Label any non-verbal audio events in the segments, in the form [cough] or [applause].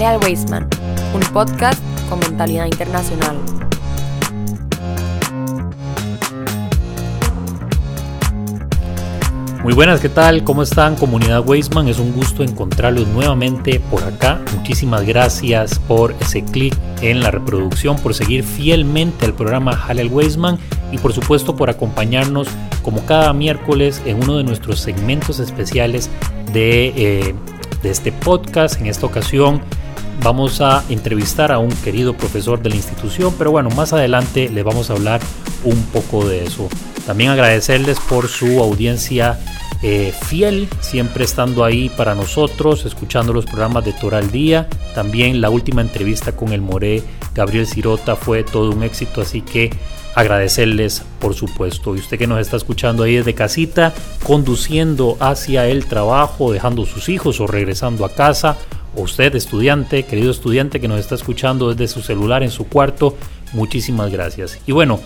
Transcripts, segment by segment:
Jale al Wasteman, un podcast con mentalidad internacional. Muy buenas, ¿qué tal? ¿Cómo están? Comunidad Weisman, es un gusto encontrarlos nuevamente por acá. Muchísimas gracias por ese clic en la reproducción, por seguir fielmente al programa Halal Weisman y por supuesto por acompañarnos como cada miércoles en uno de nuestros segmentos especiales de, eh, de este podcast. En esta ocasión vamos a entrevistar a un querido profesor de la institución, pero bueno, más adelante les vamos a hablar un poco de eso. También agradecerles por su audiencia eh, fiel, siempre estando ahí para nosotros, escuchando los programas de Torah al Día. También la última entrevista con el Moré Gabriel Cirota fue todo un éxito, así que agradecerles por supuesto. Y usted que nos está escuchando ahí desde casita, conduciendo hacia el trabajo, dejando sus hijos o regresando a casa, o usted estudiante, querido estudiante que nos está escuchando desde su celular en su cuarto, muchísimas gracias. Y bueno,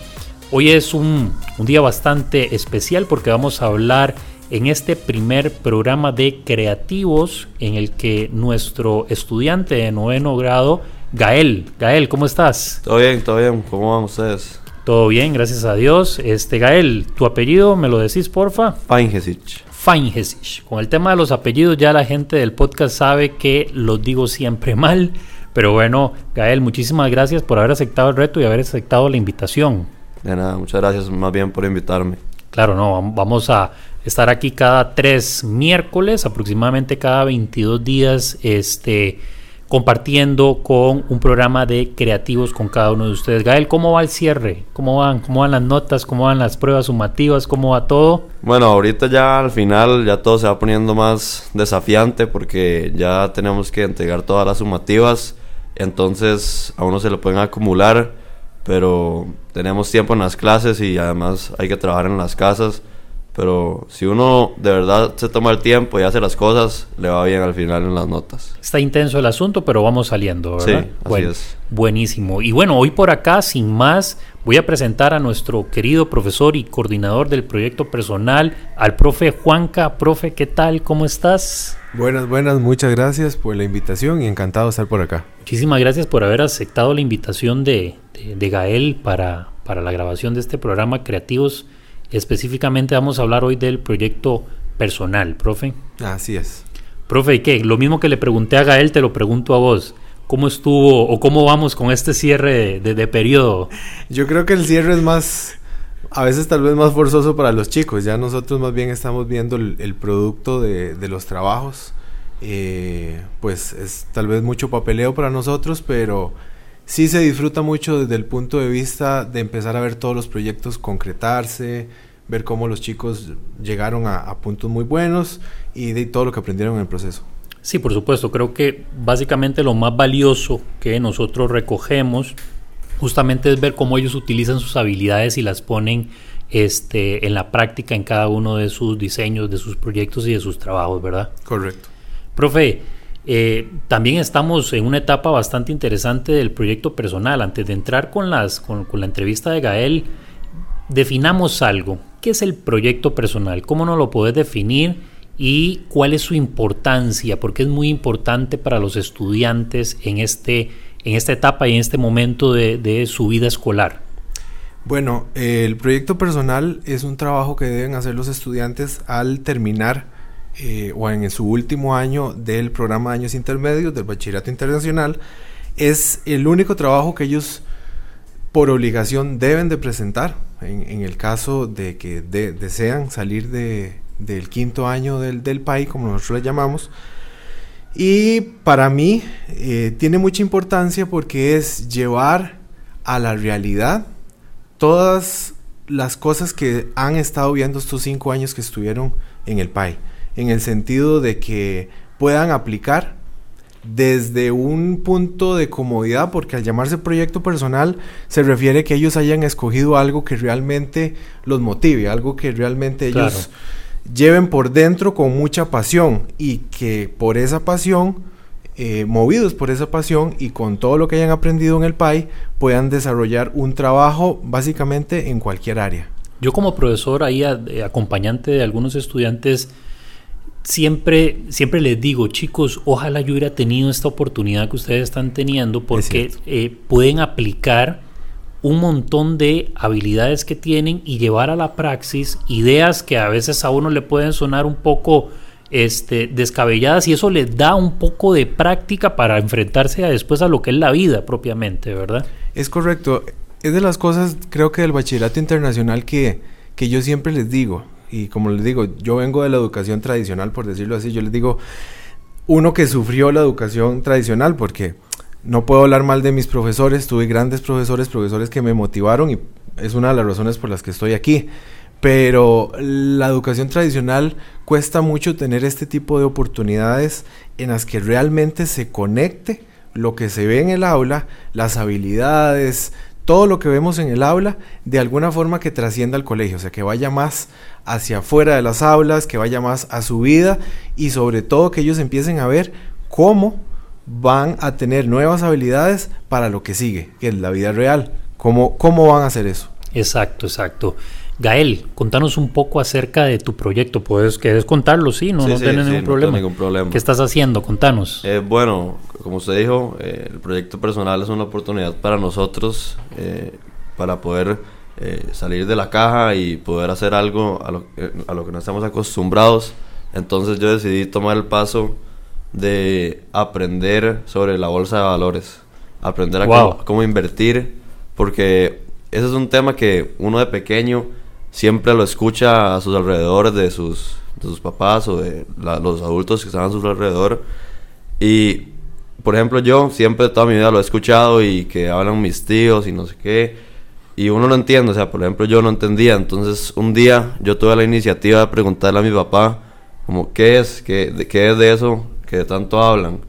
Hoy es un, día bastante especial porque vamos a hablar en este primer programa de creativos en el que nuestro estudiante de noveno grado, Gael, Gael, ¿cómo estás? Todo bien, todo bien, ¿cómo van ustedes? Todo bien, gracias a Dios. Este Gael, tu apellido, ¿me lo decís, porfa? Feingesich. Feingesich. Con el tema de los apellidos ya la gente del podcast sabe que los digo siempre [laughs] mal, pero bueno, Gael, muchísimas gracias por haber aceptado el reto y haber aceptado la invitación. De nada, muchas gracias más bien por invitarme. Claro, no, vamos a estar aquí cada tres miércoles, aproximadamente cada 22 días, este, compartiendo con un programa de creativos con cada uno de ustedes. Gael, ¿cómo va el cierre? ¿Cómo van? ¿Cómo van las notas? ¿Cómo van las pruebas sumativas? ¿Cómo va todo? Bueno, ahorita ya al final ya todo se va poniendo más desafiante porque ya tenemos que entregar todas las sumativas, entonces a uno se lo pueden acumular pero tenemos tiempo en las clases y además hay que trabajar en las casas. Pero si uno de verdad se toma el tiempo y hace las cosas, le va bien al final en las notas. Está intenso el asunto, pero vamos saliendo, ¿verdad? Sí, así es. Buenísimo. Y bueno, hoy por acá, sin más, voy a presentar a nuestro querido profesor y coordinador del proyecto personal, al profe Juanca. Profe, ¿qué tal? ¿Cómo estás? Buenas, buenas, muchas gracias por la invitación y encantado de estar por acá. Muchísimas gracias por haber aceptado la invitación de, de, Gael para, para la grabación de este programa Creativos. Específicamente vamos a hablar hoy del proyecto personal, profe. Así es. Profe, ¿y qué? Lo mismo que le pregunté a Gael, te lo pregunto a vos. ¿Cómo estuvo o cómo vamos con este cierre de, de, periodo? Yo creo que el cierre es más, a veces tal vez más forzoso para los chicos. Ya nosotros más bien estamos viendo el, el producto de, de, los trabajos. Eh, pues es tal vez mucho papeleo para nosotros, pero sí se disfruta mucho desde el punto de vista de empezar a ver todos los proyectos concretarse, ver cómo los chicos llegaron a, a puntos muy buenos y de todo lo que aprendieron en el proceso. Sí, por supuesto. Creo que básicamente lo más valioso que nosotros recogemos justamente es ver cómo ellos utilizan sus habilidades y las ponen este, en la práctica en cada uno de sus diseños, de sus proyectos y de sus trabajos, ¿verdad? Correcto. Profe, eh, también estamos en una etapa bastante interesante del proyecto personal. Antes de entrar con, con, la entrevista de Gael, definamos algo. ¿Qué es el proyecto personal? ¿Cómo nos lo puedes definir? ¿Y cuál es su importancia? Porque es muy importante para los estudiantes en, este, en esta etapa y en este momento de, su vida escolar. Bueno, el proyecto personal es un trabajo que deben hacer los estudiantes al terminar eh, o en su último año del programa de años intermedios del bachillerato internacional. Es el único trabajo que ellos por obligación deben de presentar en, en el caso de que de, desean salir de, del quinto año del, del país, como nosotros le llamamos. Y para mí eh, tiene mucha importancia porque es llevar a la realidad todas las cosas que han estado viendo estos cinco años que estuvieron en el PAI, en el sentido de que puedan aplicar desde un punto de comodidad, porque al llamarse proyecto personal se refiere que ellos hayan escogido algo que realmente los motive, algo que realmente ellos lleven por dentro con mucha pasión y que por esa pasión, eh, movidos por esa pasión y con todo lo que hayan aprendido en el PAI, puedan desarrollar un trabajo básicamente en cualquier área. Yo como profesor ahí acompañante de algunos estudiantes, siempre, siempre les digo, chicos, ojalá yo hubiera tenido esta oportunidad que ustedes están teniendo porque eh, pueden aplicar un montón de habilidades que tienen y llevar a la praxis ideas que a veces a uno le pueden sonar un poco este, descabelladas y eso les da un poco de práctica para enfrentarse a después a lo que es la vida propiamente, ¿verdad? Es correcto. Es de las cosas, creo que del bachillerato internacional que, que yo siempre les digo, y como les digo, yo vengo de la educación tradicional, por decirlo así, yo les digo, uno que sufrió la educación tradicional, porque no puedo hablar mal de mis profesores, tuve grandes profesores, profesores que me motivaron y es una de las razones por las que estoy aquí. Pero la educación tradicional cuesta mucho tener este tipo de oportunidades en las que realmente se conecte lo que se ve en el aula, las habilidades, todo lo que vemos en el aula, de alguna forma que trascienda al colegio, o sea, que vaya más hacia afuera de las aulas, que vaya más a su vida y sobre todo que ellos empiecen a ver cómo van a tener nuevas habilidades para lo que sigue, que es la vida real. ¿Cómo, cómo van a hacer eso? Exacto, exacto. Gael, contanos un poco acerca de tu proyecto. ¿Puedes, ¿Quieres contarlo? Sí, no, no tienes ningún, problema. ningún problema. ¿Qué estás haciendo? Contanos. Eh, bueno, como usted dijo, eh, el proyecto personal es una oportunidad para nosotros eh, para poder salir de la caja y poder hacer algo a lo, a lo que no estamos acostumbrados. Entonces yo decidí tomar el paso de aprender sobre la bolsa de valores, aprender a cómo, invertir, porque ese es un tema que uno de pequeño siempre lo escucha a sus alrededores de sus, de sus papás o de los adultos que están a su alrededor. Y, por ejemplo, yo siempre toda mi vida lo he escuchado y que hablan mis tíos y no sé qué. Y uno no entiende, o sea, por ejemplo, yo no entendía. Entonces, un día yo tuve la iniciativa de preguntarle a mi papá, como, ¿qué es? ¿Qué, qué es de eso? que tanto hablan.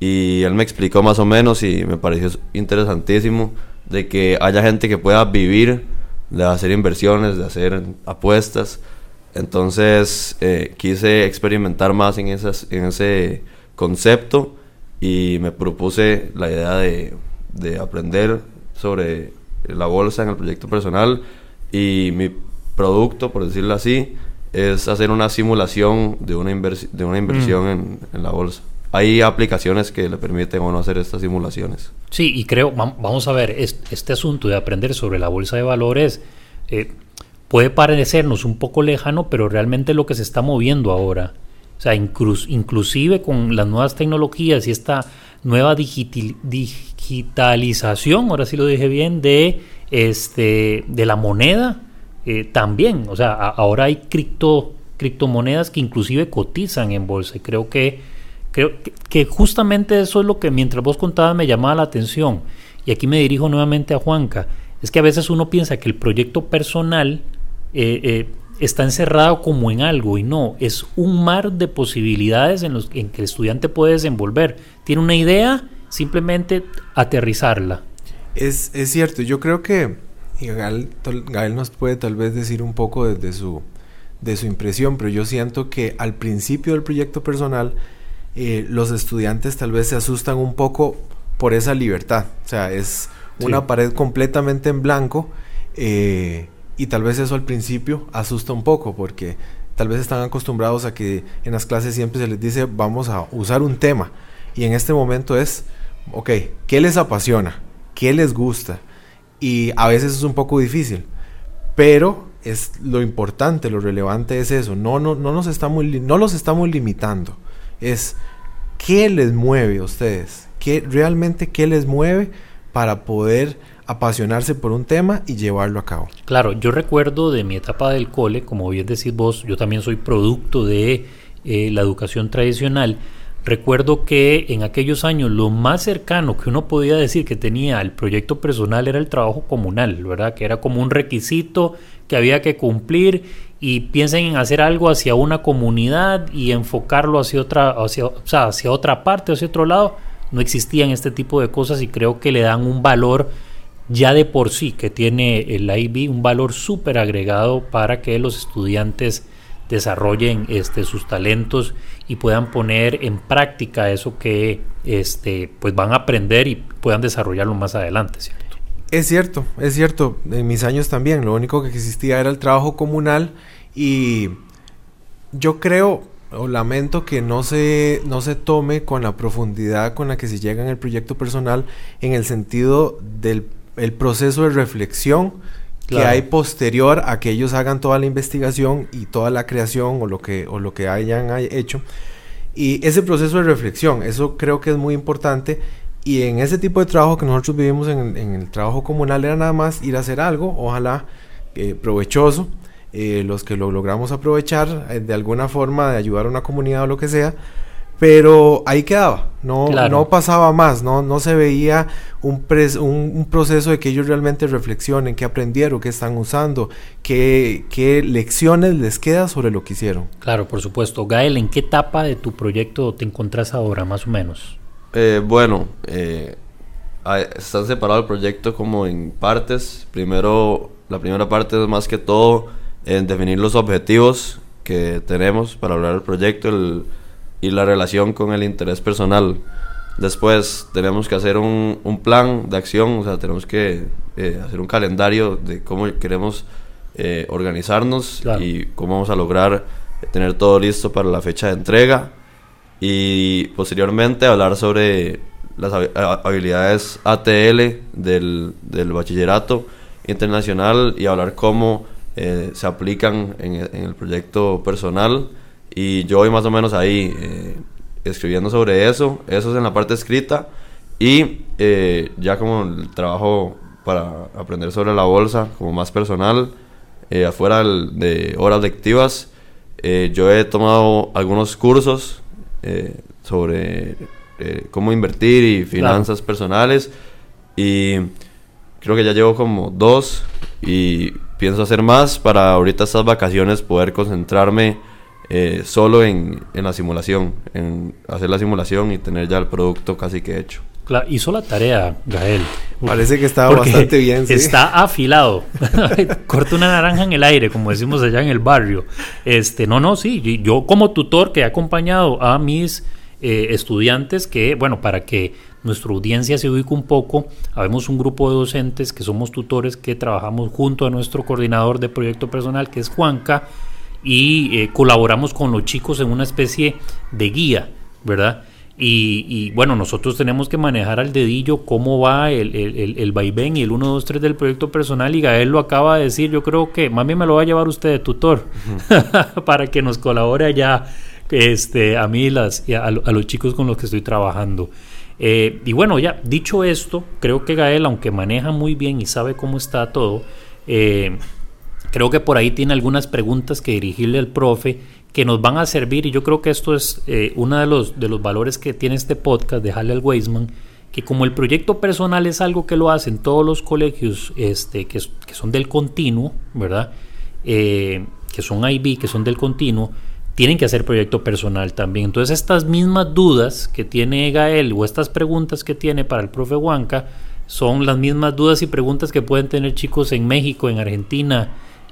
Y él me explicó más o menos y me pareció interesantísimo de que haya gente que pueda vivir de hacer inversiones, de hacer apuestas. Entonces eh, quise experimentar más en, esas, en ese concepto y me propuse la idea de, de aprender sobre la bolsa en el proyecto personal y mi producto, por decirlo así, es hacer una simulación de una, de una inversión mm. en, la bolsa. Hay aplicaciones que le permiten a uno hacer estas simulaciones. Sí, y creo, vamos a ver, este asunto de aprender sobre la bolsa de valores eh, puede parecernos un poco lejano, pero realmente lo que se está moviendo ahora. O sea, inclusive con las nuevas tecnologías y esta nueva digitalización, ahora sí lo dije bien, de, este, de la moneda, eh, también, o sea, ahora hay cripto, criptomonedas que inclusive cotizan en bolsa y creo que, creo que, justamente eso es lo que mientras vos contabas me llamaba la atención y aquí me dirijo nuevamente a Juanca, es que a veces uno piensa que el proyecto personal eh, eh, está encerrado como en algo y no, es un mar de posibilidades en, los, en que el estudiante puede desenvolver. Tiene una idea, simplemente aterrizarla. Es, es cierto, yo creo que y Gael, nos puede tal vez decir un poco desde su, de su impresión, pero yo siento que al principio del proyecto personal eh, los estudiantes tal vez se asustan un poco por esa libertad. O sea, es una pared completamente en blanco eh, y tal vez eso al principio asusta un poco porque tal vez están acostumbrados a que en las clases siempre se les dice vamos a usar un tema y en este momento es, ok, ¿qué les apasiona? ¿Qué les gusta? Y a veces es un poco difícil. Pero es lo importante, lo relevante es eso. No, no, no, nos estamos, no los estamos limitando. Es qué les mueve a ustedes. ¿Qué, realmente qué les mueve para poder apasionarse por un tema y llevarlo a cabo. Claro, yo recuerdo de mi etapa del cole, como bien decís vos, yo también soy producto de eh, la educación tradicional Recuerdo que en aquellos años lo más cercano que uno podía decir que tenía al proyecto personal era el trabajo comunal, ¿verdad? Que era como un requisito que había que cumplir y piensen en hacer algo hacia una comunidad y enfocarlo hacia otra, hacia, otra parte, hacia otro lado. No existían este tipo de cosas y creo que le dan un valor ya de por sí que tiene el IB, un valor súper agregado para que los estudiantes desarrollen este, sus talentos y puedan poner en práctica eso que este, pues van a aprender y puedan desarrollarlo más adelante, ¿cierto? Es cierto, es cierto. En mis años también, lo único que existía era el trabajo comunal y yo creo, o lamento que no se, no se tome con la profundidad con la que se llega en el proyecto personal en el sentido del el proceso de reflexión que hay posterior a que ellos hagan toda la investigación y toda la creación o lo que, o lo que hayan hecho. Y ese proceso de reflexión, eso creo que es muy importante. Y en ese tipo de trabajo que nosotros vivimos en, el trabajo comunal era nada más ir a hacer algo, ojalá eh, provechoso, eh, los que lo logramos aprovechar eh, de alguna forma de ayudar a una comunidad o lo que sea, pero ahí quedaba, no, no pasaba más, no, no se veía un, un, proceso de que ellos realmente reflexionen, qué aprendieron, qué están usando, qué, qué, lecciones les queda sobre lo que hicieron. Claro, por supuesto. Gael, ¿en qué etapa de tu proyecto te encontrás ahora, más o menos? Eh, bueno, eh, están separado el proyecto como en partes. Primero, la primera parte es más que todo en definir los objetivos que tenemos para hablar del proyecto, el y la relación con el interés personal. Después tenemos que hacer un, un plan de acción, o sea, tenemos que eh, hacer un calendario de cómo queremos eh, organizarnos y cómo vamos a lograr tener todo listo para la fecha de entrega. Y posteriormente hablar sobre las habilidades ATL del, del bachillerato internacional y hablar cómo eh, se aplican en, en el proyecto personal y yo voy más o menos ahí eh, escribiendo sobre eso. Eso es en la parte escrita. Y eh, ya como el trabajo para aprender sobre la bolsa, como más personal, eh, afuera de horas lectivas, yo he tomado algunos cursos sobre cómo invertir y finanzas personales. Y creo que ya llevo como dos y pienso hacer más para ahorita estas vacaciones poder concentrarme eh, solo en, en, la simulación, en hacer la simulación y tener ya el producto casi que hecho. Claro, hizo la tarea, Gael. Parece que está bastante bien. ¿sí? Está afilado. [laughs] Corta una naranja en el aire, como decimos allá en el barrio. Este, no, no, sí. Yo como tutor que he acompañado a mis eh, estudiantes, que, bueno, para que nuestra audiencia se ubique un poco, habemos un grupo de docentes que somos tutores que trabajamos junto a nuestro coordinador de proyecto personal, que es Juanca y eh, colaboramos con los chicos en una especie de guía, ¿verdad? Y, bueno, nosotros tenemos que manejar al dedillo cómo va el, el, el, vaivén y el 1, 2, 3 del proyecto personal. Y Gael lo acaba de decir. Yo creo que, mami, me lo va a llevar usted de tutor [laughs] para que nos colabore allá este, a mí las, a, a, los chicos con los que estoy trabajando. Eh, y bueno, ya dicho esto, creo que Gael, aunque maneja muy bien y sabe cómo está todo, eh, Creo que por ahí tiene algunas preguntas que dirigirle al profe que nos van a servir y yo creo que esto es eh, uno de los, de los valores que tiene este podcast de Hallel Weisman, que como el proyecto personal es algo que lo hacen todos los colegios este, que, que son del continuo, ¿verdad? Eh, que son IB, que son del continuo, tienen que hacer proyecto personal también. Entonces estas mismas dudas que tiene Gael o estas preguntas que tiene para el profe Huanca son las mismas dudas y preguntas que pueden tener chicos en México, en Argentina,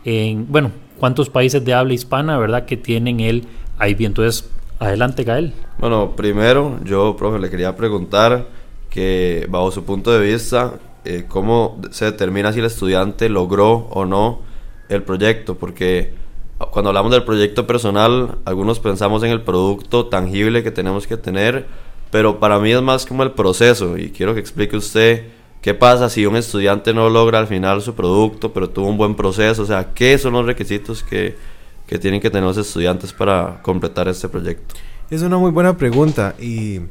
en, bueno, cuántos países de habla hispana, ¿verdad?, que tienen el IB. Entonces, adelante, Gael. Bueno, primero, yo, profe, le quería preguntar que, bajo su punto de vista, eh, cómo se determina si el estudiante logró o no el proyecto, porque cuando hablamos del proyecto personal, algunos pensamos en el producto tangible que tenemos que tener, pero para mí es más como el proceso, y quiero que explique usted ¿Qué pasa si un estudiante no logra al final su producto, pero tuvo un buen proceso? O sea, ¿qué son los requisitos que, que tienen que tener los estudiantes para completar este proyecto? Es una muy buena pregunta y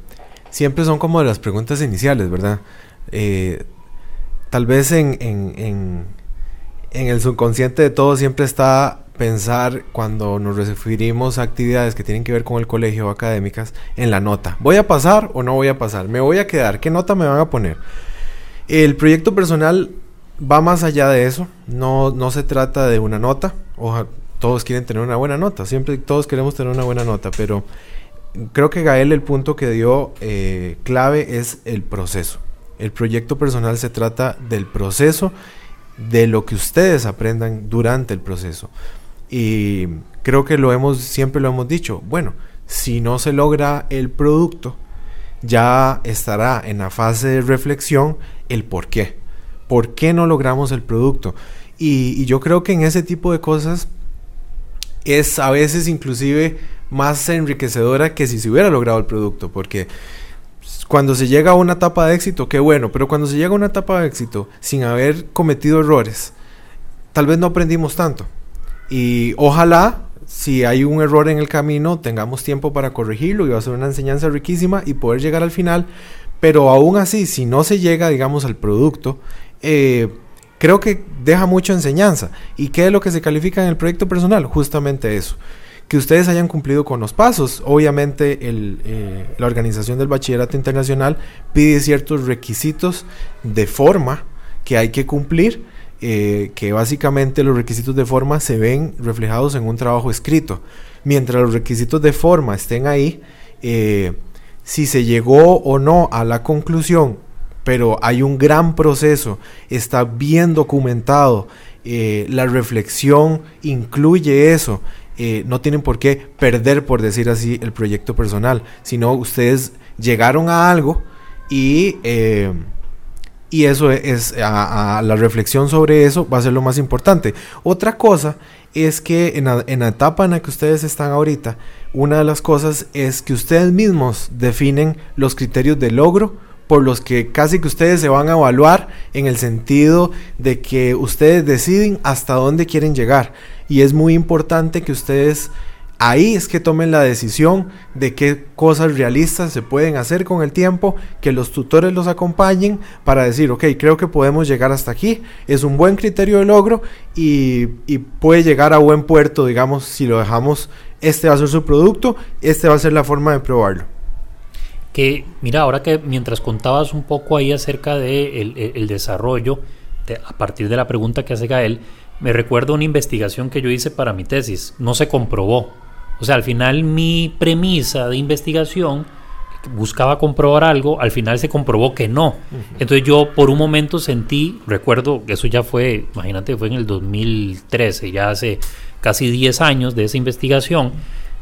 siempre son como las preguntas iniciales, ¿verdad? Eh, tal vez en, en, en, en, el subconsciente de todos siempre está pensar cuando nos referimos a actividades que tienen que ver con el colegio o académicas en la nota. ¿Voy a pasar o no voy a pasar? ¿Me voy a quedar? ¿Qué nota me van a poner? El proyecto personal va más allá de eso. No, no se trata de una nota. Ojalá, todos quieren tener una buena nota. Siempre todos queremos tener una buena nota. Pero creo que Gael el punto que dio eh, clave es el proceso. El proyecto personal se trata del proceso, de lo que ustedes aprendan durante el proceso. Y creo que lo hemos, siempre lo hemos dicho. Bueno, si no se logra el producto, ya estará en la fase de reflexión el por qué. ¿Por qué no logramos el producto? Y, yo creo que en ese tipo de cosas es a veces inclusive más enriquecedora que si se hubiera logrado el producto, porque cuando se llega a una etapa de éxito, qué bueno, pero cuando se llega a una etapa de éxito sin haber cometido errores, tal vez no aprendimos tanto. Y ojalá, si hay un error en el camino, tengamos tiempo para corregirlo y va a ser una enseñanza riquísima y poder llegar al final. Pero aún así, si no se llega, digamos, al producto, eh, creo que deja mucha enseñanza. ¿Y qué es lo que se califica en el proyecto personal? Justamente eso que ustedes hayan cumplido con los pasos. Obviamente eh, la organización del bachillerato internacional pide ciertos requisitos de forma que hay que cumplir, eh, que básicamente los requisitos de forma se ven reflejados en un trabajo escrito. Mientras los requisitos de forma estén ahí, si se llegó o no a la conclusión, pero hay un gran proceso, está bien documentado, la reflexión incluye eso eh, no tienen por qué perder, por decir así, el proyecto personal, sino ustedes llegaron a algo y, eh, y eso es, a, la reflexión sobre eso va a ser lo más importante. Otra cosa es que en la, en la etapa en la que ustedes están ahorita, una de las cosas es que ustedes mismos definen los criterios de logro por los que casi que ustedes se van a evaluar en el sentido de que ustedes deciden hasta dónde quieren llegar. Y es muy importante que ustedes ahí es que tomen la decisión de qué cosas realistas se pueden hacer con el tiempo, que los tutores los acompañen para decir, ok, creo que podemos llegar hasta aquí, es un buen criterio de logro y, puede llegar a buen puerto, digamos, si lo dejamos, este va a ser su producto, este va a ser la forma de probarlo que, mira, ahora que mientras contabas un poco ahí acerca de el, desarrollo, a partir de la pregunta que hace Gael, me recuerdo una investigación que yo hice para mi tesis. No se comprobó. O sea, al final mi premisa de investigación buscaba comprobar algo, al final se comprobó que no. Entonces yo por un momento sentí, recuerdo, eso ya fue, imagínate, fue en el 2013, ya hace casi 10 años de esa investigación,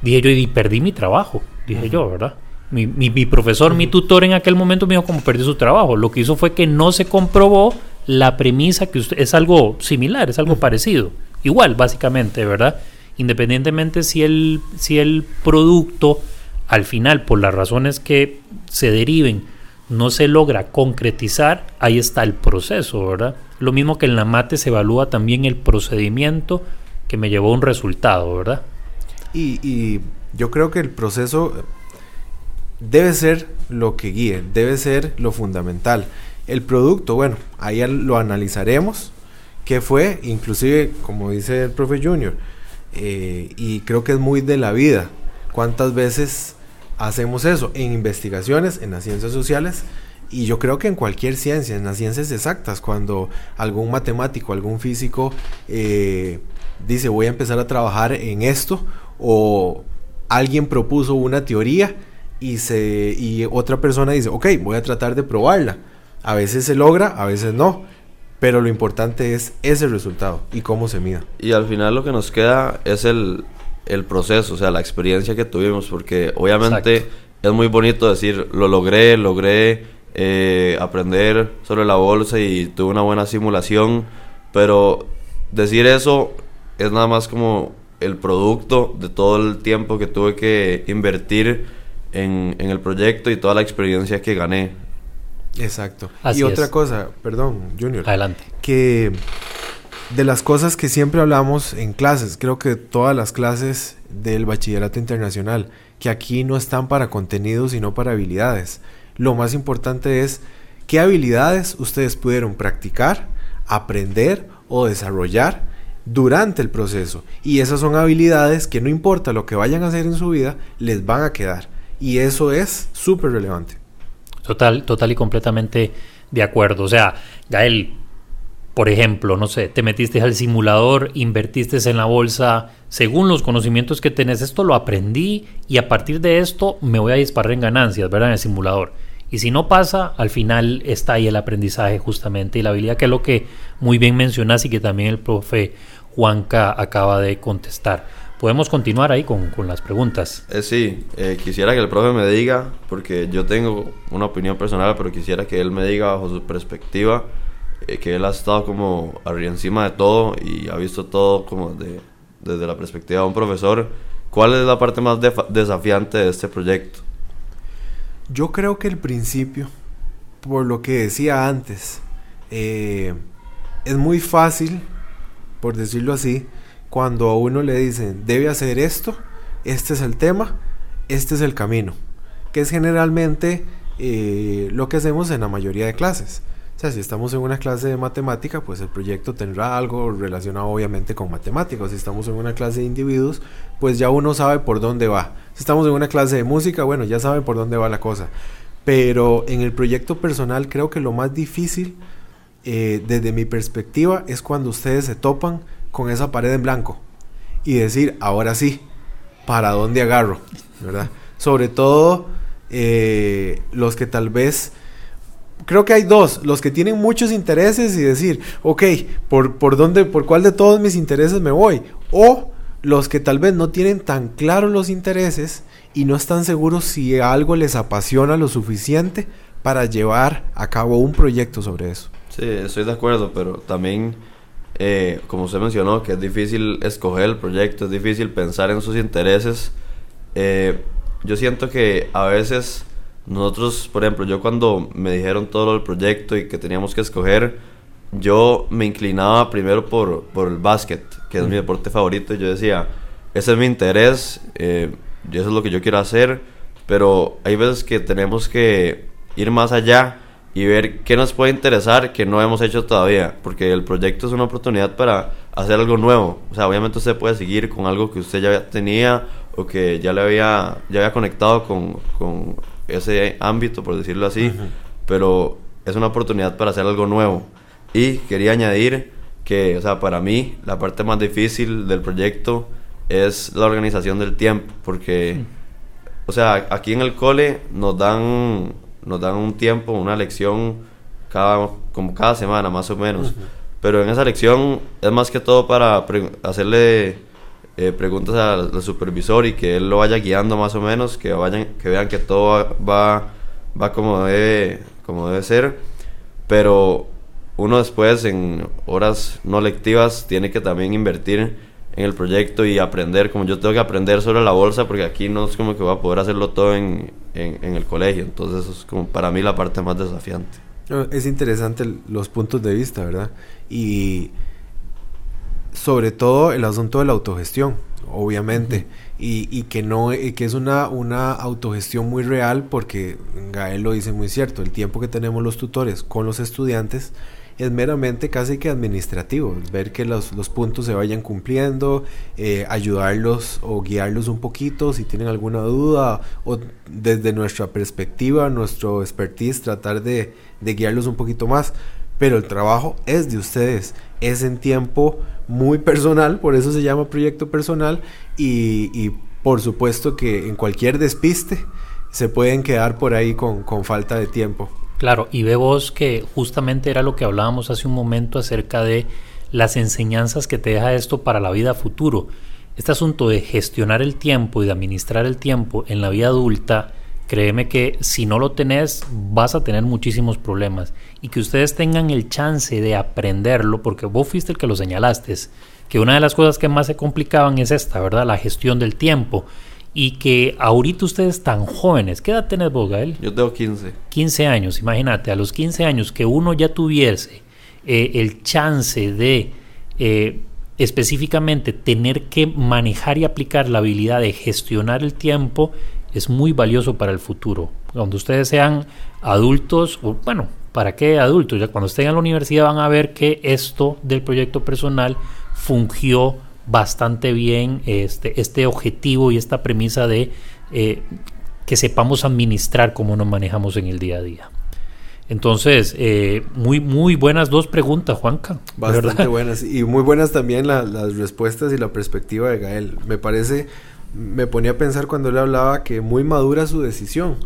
dije yo, y perdí mi trabajo, dije yo, ¿verdad? Mi, mi, profesor, mi tutor en aquel momento me dijo cómo perdió su trabajo. Lo que hizo fue que no se comprobó la premisa que usted, es algo similar, es algo parecido. Igual, básicamente, ¿verdad? Independientemente si el, si el producto al final, por las razones que se deriven, no se logra concretizar, ahí está el proceso, ¿verdad? Lo mismo que en la mate se evalúa también el procedimiento que me llevó a un resultado, ¿verdad? Y, yo creo que el proceso debe ser lo que guíe, debe ser lo fundamental. El producto, bueno, ahí lo analizaremos, qué fue, inclusive, como dice el profe Junior, eh, y creo que es muy de la vida. ¿Cuántas veces hacemos eso? En investigaciones, en las ciencias sociales, y yo creo que en cualquier ciencia, en las ciencias exactas, cuando algún matemático, algún físico eh, dice voy a empezar a trabajar en esto, o alguien propuso una teoría, y, se, y otra persona dice, ok, voy a tratar de probarla. A veces se logra, a veces no. Pero lo importante es ese resultado y cómo se mida. Y al final lo que nos queda es el, el proceso, o sea, la experiencia que tuvimos, porque obviamente es muy bonito decir, lo logré, logré eh, aprender sobre la bolsa y tuve una buena simulación, pero decir eso es nada más como el producto de todo el tiempo que tuve que invertir en, el proyecto y toda la experiencia que gané. Exacto. y otra cosa, perdón, Junior. Adelante. Que de las cosas que siempre hablamos en clases, creo que todas las clases del bachillerato internacional, que aquí no están para contenidos, sino para habilidades. Lo más importante es qué habilidades ustedes pudieron practicar, aprender o desarrollar durante el proceso. Y esas son habilidades que no importa lo que vayan a hacer en su vida, les van a quedar. Y eso es súper relevante. Total, total y completamente de acuerdo. O sea, Gael, por ejemplo, no sé, te metiste al simulador, invertiste en la bolsa, según los conocimientos que tenés, esto lo aprendí y a partir de esto me voy a disparar en ganancias, ¿verdad? En el simulador. Y si no pasa, al final está ahí el aprendizaje justamente y la habilidad que es lo que muy bien mencionas y que también el profe Juanca acaba de contestar. Podemos continuar ahí con, las preguntas. Eh, sí, eh, quisiera que el profe me diga, porque yo tengo una opinión personal, pero quisiera que él me diga bajo su perspectiva, eh, que él ha estado como arriba encima de todo y ha visto todo como de, desde la perspectiva de un profesor, ¿cuál es la parte más desafiante de este proyecto? Yo creo que el principio, por lo que decía antes, eh, es muy fácil, por decirlo así, cuando a uno le dicen, debe hacer esto, este es el tema, este es el camino, que es generalmente eh, lo que hacemos en la mayoría de clases. O sea, si estamos en una clase de matemática, pues el proyecto tendrá algo relacionado obviamente con matemáticas. Si estamos en una clase de individuos, pues ya uno sabe por dónde va. Si estamos en una clase de música, bueno, ya sabe por dónde va la cosa. Pero en el proyecto personal creo que lo más difícil, eh, desde mi perspectiva, es cuando ustedes se topan con esa pared en blanco y decir, ahora sí, ¿para dónde agarro? ¿Verdad? Sobre todo eh, los que tal vez creo que hay dos, los que tienen muchos intereses y decir, ok, ¿por, por dónde, por cuál de todos mis intereses me voy? O los que tal vez no tienen tan claros los intereses y no están seguros si algo les apasiona lo suficiente para llevar a cabo un proyecto sobre eso. Sí, estoy de acuerdo, pero también, eh, como usted mencionó, que es difícil escoger el proyecto, es difícil pensar en sus intereses. Eh, yo siento que a veces nosotros, por ejemplo, yo cuando me dijeron todo el proyecto y que teníamos que escoger, yo me inclinaba primero por, por el básquet, que es mi deporte favorito, y yo decía, ese es mi interés, eh, eso es lo que yo quiero hacer, pero hay veces que tenemos que ir más allá y ver qué nos puede interesar que no hemos hecho todavía, porque el proyecto es una oportunidad para hacer algo nuevo. O sea, obviamente usted puede seguir con algo que usted ya tenía o que ya le había, ya había conectado con, con ese ámbito, por decirlo así, pero es una oportunidad para hacer algo nuevo. Y quería añadir que, o sea, para mí la parte más difícil del proyecto es la organización del tiempo, porque, o sea, aquí en el cole nos dan, nos dan un tiempo, una lección cada, como cada semana más o menos, pero en esa lección es más que todo para hacerle eh, preguntas al, supervisor y que él lo vaya guiando más o menos, que vayan, que vean que todo va, va como debe, como debe ser, pero uno después en horas no lectivas tiene que también invertir en el proyecto y aprender, como yo tengo que aprender sobre la bolsa, porque aquí no es como que voy a poder hacerlo todo en, en, el colegio, entonces eso es como para mí la parte más desafiante. Es interesante los puntos de vista, ¿verdad? Y sobre todo el asunto de la autogestión, obviamente, y, que no que es una, una autogestión muy real porque Gael lo dice muy cierto, el tiempo que tenemos los tutores con los estudiantes es meramente casi que administrativo, ver que los, puntos se vayan cumpliendo, eh, ayudarlos o guiarlos un poquito si tienen alguna duda o desde nuestra perspectiva, nuestro expertise, tratar de, de guiarlos un poquito más, pero el trabajo es de ustedes, es en tiempo muy personal, por eso se llama proyecto personal y, por supuesto que en cualquier despiste se pueden quedar por ahí con, falta de tiempo. Claro, y ve vos que justamente era lo que hablábamos hace un momento acerca de las enseñanzas que te deja esto para la vida futuro. Este asunto de gestionar el tiempo y de administrar el tiempo en la vida adulta créeme que si no lo tenés vas a tener muchísimos problemas y que ustedes tengan el chance de aprenderlo, porque vos fuiste el que lo señalaste, que una de las cosas que más se complicaban es esta, ¿verdad? La gestión del tiempo. Y que ahorita ustedes tan jóvenes, ¿qué edad tenés vos, Gael? Yo tengo 15. 15 años, imagínate, a los 15 años que uno ya tuviese eh, el chance de eh, específicamente tener que manejar y aplicar la habilidad de gestionar el tiempo, es muy valioso para el futuro. Cuando ustedes sean adultos, o bueno, ¿para qué adultos? Ya cuando estén en la universidad van a ver que esto del proyecto personal fungió bastante bien este, este objetivo y esta premisa de eh, que sepamos administrar cómo nos manejamos en el día a día. Entonces, eh, muy, muy buenas dos preguntas, Juanca. Bastante [laughs] buenas. Y muy buenas también las respuestas y la perspectiva de Gael. Me parece me ponía a pensar cuando él hablaba que muy madura su decisión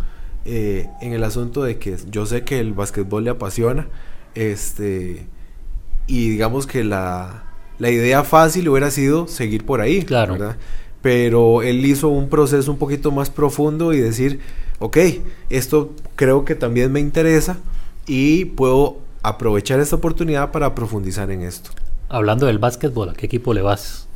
eh, en el asunto de que yo sé que el básquetbol le apasiona este y digamos que la, la idea fácil hubiera sido seguir por ahí claro. pero él hizo un proceso un poquito más profundo y decir ok esto creo que también me interesa y puedo aprovechar esta oportunidad para profundizar en esto. Hablando del básquetbol ¿a qué equipo le vas?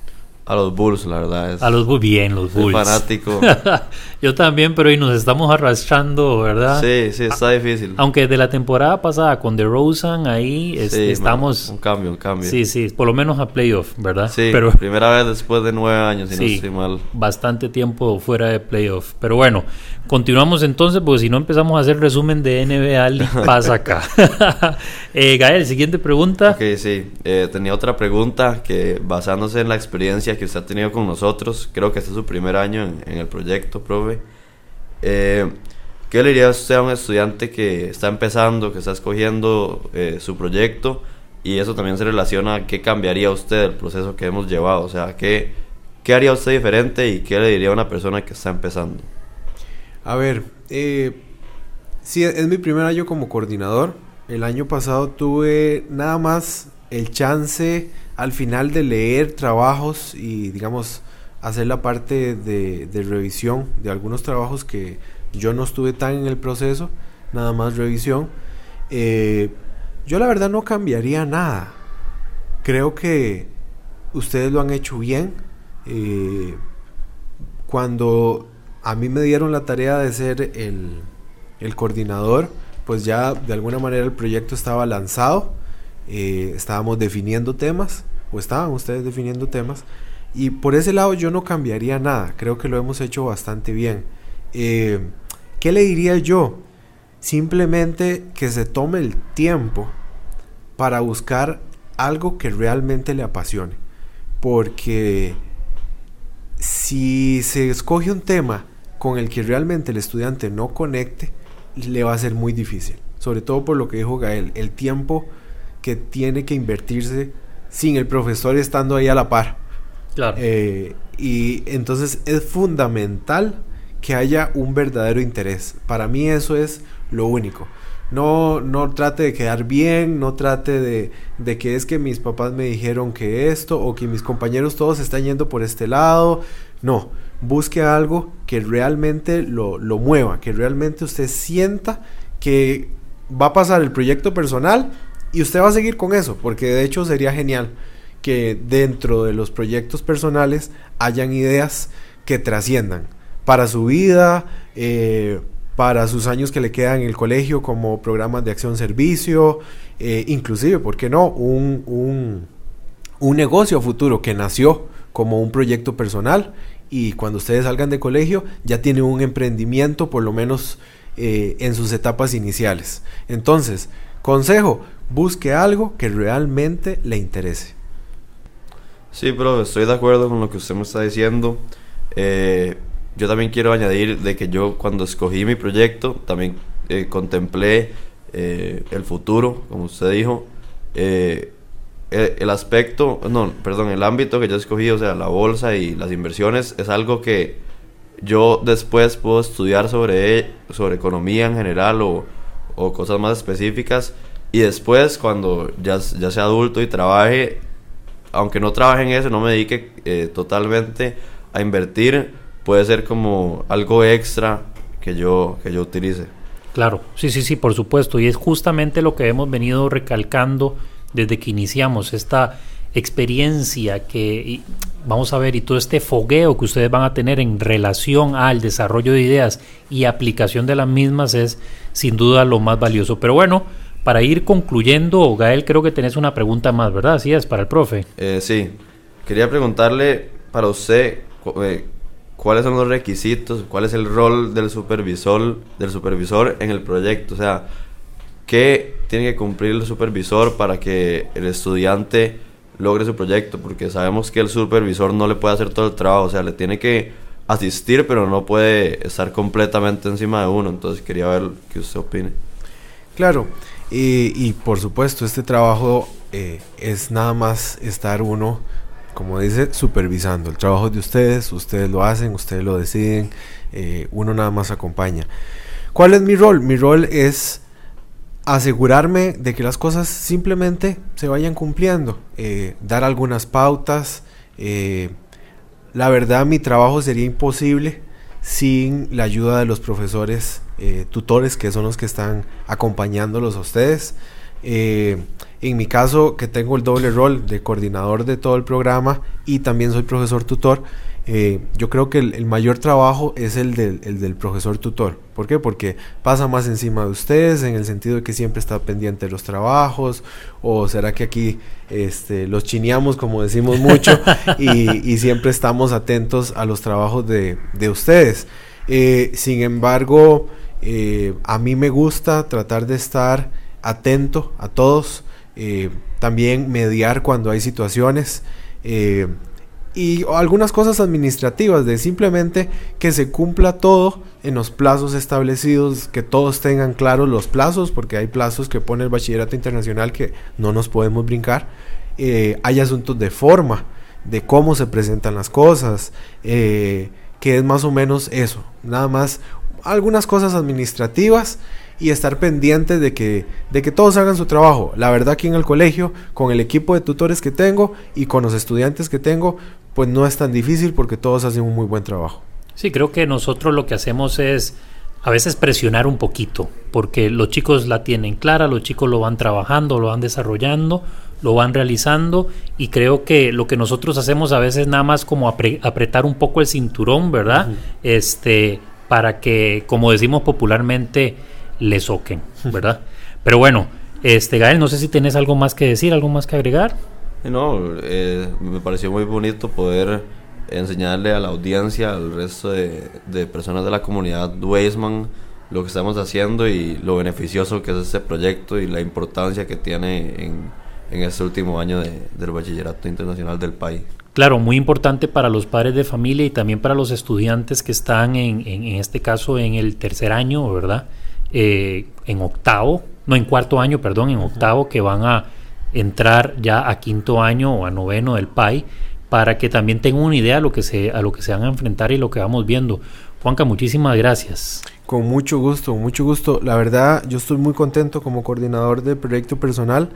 A los Bulls, la verdad. Es, A los Bulls, bien, los Bulls. fanático. [laughs] Yo también, pero hoy nos estamos arrastrando, ¿verdad? sí, sí, está difícil. Aunque de la temporada pasada con DeRozan ahí este, Sí, estamos... man, un cambio, un cambio. Sí, sí, por lo menos a playoff, ¿verdad? Sí, pero [laughs] primera vez después de nueve años, si no sí, estoy mal. bastante tiempo fuera de playoff. Pero bueno, continuamos entonces, porque si no empezamos a hacer resumen de NBA, [laughs] pasa acá. eh, Gael, siguiente pregunta. Ok, sí. Eh, tenía otra pregunta que basándose en la experiencia que usted ha tenido con nosotros, creo que este es su primer año en, en el proyecto, profe. Eh, ¿Qué le diría usted a un estudiante que está empezando, que está escogiendo eh, su proyecto? Y eso también se relaciona a qué cambiaría usted del proceso que hemos llevado. O sea, ¿qué, qué haría usted diferente y qué le diría a una persona que está empezando? A ver, eh, sí, es mi primer año como coordinador. El año pasado tuve nada más el chance al final de leer trabajos y, digamos, hacer la parte de, revisión de algunos trabajos que yo no estuve tan en el proceso, nada más revisión. Eh, yo la verdad no cambiaría nada. Creo que ustedes lo han hecho bien. Eh, cuando a mí me dieron la tarea de ser el, el coordinador, pues ya de alguna manera el proyecto estaba lanzado. eh, estábamos definiendo temas, o estaban ustedes definiendo temas. Y por ese lado yo no cambiaría nada. Creo que lo hemos hecho bastante bien. Eh, ¿Qué le diría yo? Simplemente que se tome el tiempo para buscar algo que realmente le apasione. Porque si se escoge un tema con el que realmente el estudiante no conecte, le va a ser muy difícil. Sobre todo por lo que dijo Gael, el tiempo que tiene que invertirse sin el profesor estando ahí a la par. Claro. Eh, y entonces es fundamental que haya un verdadero interés. Para mí eso es lo único. No, no trate de quedar bien, no trate de, de que es que mis papás me dijeron que esto o que mis compañeros todos están yendo por este lado. No, busque algo que realmente lo, lo mueva, que realmente usted sienta que va a pasar el proyecto personal y usted va a seguir con eso, porque de hecho sería genial que dentro de los proyectos personales hayan ideas que trasciendan para su vida, eh, para sus años que le quedan en el colegio como programas de acción servicio, eh, inclusive, ¿por qué no? Un, un, un negocio futuro que nació como un proyecto personal y cuando ustedes salgan de colegio ya tienen un emprendimiento por lo menos eh, en sus etapas iniciales. Entonces, consejo, busque algo que realmente le interese. Sí, pero estoy de acuerdo con lo que usted me está diciendo. Eh, yo también quiero añadir de que yo cuando escogí mi proyecto también eh, contemplé eh, el futuro, como usted dijo. El, el aspecto, no, perdón, el ámbito que yo escogí, o sea, la bolsa y las inversiones, es algo que yo después puedo estudiar sobre, sobre economía en general o, o cosas más específicas. Y después, cuando ya, ya sea adulto y trabaje, aunque no trabaje en eso, no me dedique eh, totalmente a invertir, puede ser como algo extra que yo, que yo utilice. Claro, sí, sí, sí, por supuesto. Y es justamente lo que hemos venido recalcando desde que iniciamos esta experiencia que vamos a ver y todo este fogueo que ustedes van a tener en relación al desarrollo de ideas y aplicación de las mismas es sin duda lo más valioso. Pero bueno, para ir concluyendo, Gael, creo que tenés una pregunta más, ¿verdad? Así es, para el profe. Eh, sí, quería preguntarle para usted cu- eh, cuáles son los requisitos, cuál es el rol del supervisor, del supervisor en el proyecto, o sea, qué tiene que cumplir el supervisor para que el estudiante logre su proyecto, porque sabemos que el supervisor no le puede hacer todo el trabajo, o sea, le tiene que asistir, pero no puede estar completamente encima de uno, entonces quería ver qué usted opine. Claro, y, por supuesto, este trabajo eh, es nada más estar uno, como dice, supervisando. El trabajo de ustedes, ustedes lo hacen, ustedes lo deciden, eh, uno nada más acompaña. ¿Cuál es mi rol? Mi rol es asegurarme de que las cosas simplemente se vayan cumpliendo, eh, dar algunas pautas. la verdad, mi trabajo sería imposible sin la ayuda de los profesores eh, tutores que son los que están acompañándolos a ustedes. Eh, En mi caso, que tengo el doble rol de coordinador de todo el programa y también soy profesor tutor, eh, yo creo que el, mayor trabajo es el del, el del, profesor tutor. ¿Por qué? Porque pasa más encima de ustedes en el sentido de que siempre está pendiente de los trabajos o será que aquí este, los chineamos como decimos mucho [laughs] y, y, siempre estamos atentos a los trabajos de, de ustedes. Eh, sin embargo, eh, a mí me gusta tratar de estar atento a todos, también mediar cuando hay situaciones y algunas cosas administrativas de simplemente que se cumpla todo en los plazos establecidos, que todos tengan claros los plazos, porque hay plazos que pone el bachillerato internacional que no nos podemos brincar. Eh, hay asuntos de forma, de cómo se presentan las cosas, eh, que es más o menos eso, nada más algunas cosas administrativas y estar pendientes de que, de que todos hagan su trabajo. La verdad aquí en el colegio, con el equipo de tutores que tengo y con los estudiantes que tengo, pues no es tan difícil porque todos hacen un muy buen trabajo. Sí, creo que nosotros lo que hacemos es a veces presionar un poquito, porque los chicos la tienen clara, los chicos lo van trabajando, lo van desarrollando, lo van realizando y creo que lo que nosotros hacemos a veces nada más como apretar un poco el cinturón, ¿verdad? Este, para que, como decimos popularmente, le soquen, ¿verdad? [laughs] Pero bueno, este Gael, no sé si tienes algo más que decir, algo más que agregar. No, eh, me pareció muy bonito poder enseñarle a la audiencia, al resto de, personas de la comunidad Weisman, lo que estamos haciendo y lo beneficioso que es este proyecto y la importancia que tiene en, en este último año del Bachillerato Internacional del país. Claro, muy importante para los padres de familia y también para los estudiantes que están en, en, este caso en el tercer año, ¿verdad? Eh, en octavo, no en cuarto año, perdón, en octavo, que van a entrar ya a quinto año o a noveno del PAI para que también tengan una idea a lo que se, a lo que se van a enfrentar y lo que vamos viendo. Juanca, muchísimas gracias. Con mucho gusto, mucho gusto. La verdad, yo estoy muy contento como coordinador del proyecto personal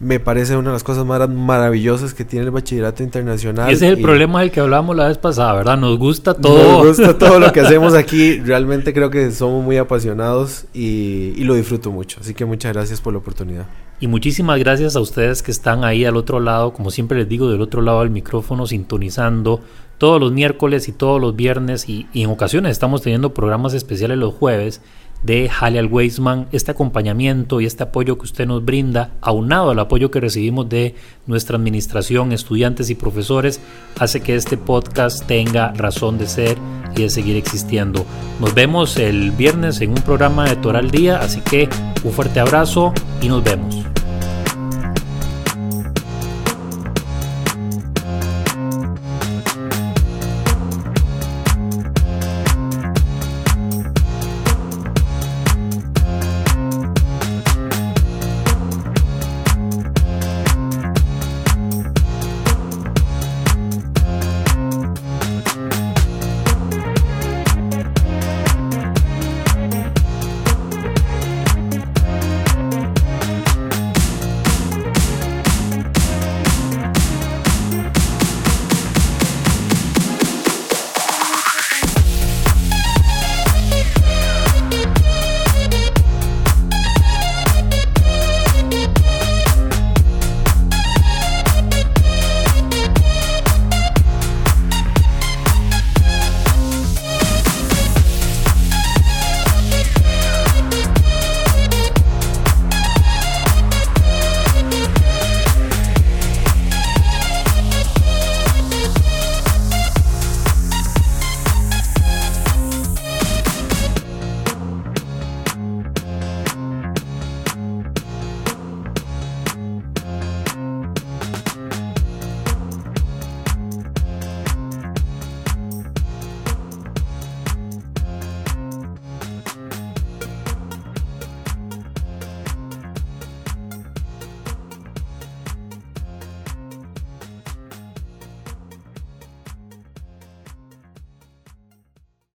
me parece una de las cosas más maravillosas que tiene el bachillerato internacional. Ese es el problema del que hablábamos la vez pasada, ¿verdad? Nos gusta todo. Nos gusta [laughs] todo lo que hacemos aquí. Realmente creo que somos muy apasionados y, y, lo disfruto mucho. Así que muchas gracias por la oportunidad. Y muchísimas gracias a ustedes que están ahí al otro lado, como siempre les digo, del otro lado del micrófono, sintonizando todos los miércoles y todos los viernes y, y en ocasiones estamos teniendo programas especiales los jueves de Halial Weisman, este acompañamiento y este apoyo que usted nos brinda, aunado al apoyo que recibimos de nuestra administración, estudiantes y profesores, hace que este podcast tenga razón de ser y de seguir existiendo. Nos vemos el viernes en un programa de Toral Día, así que un fuerte abrazo y nos vemos.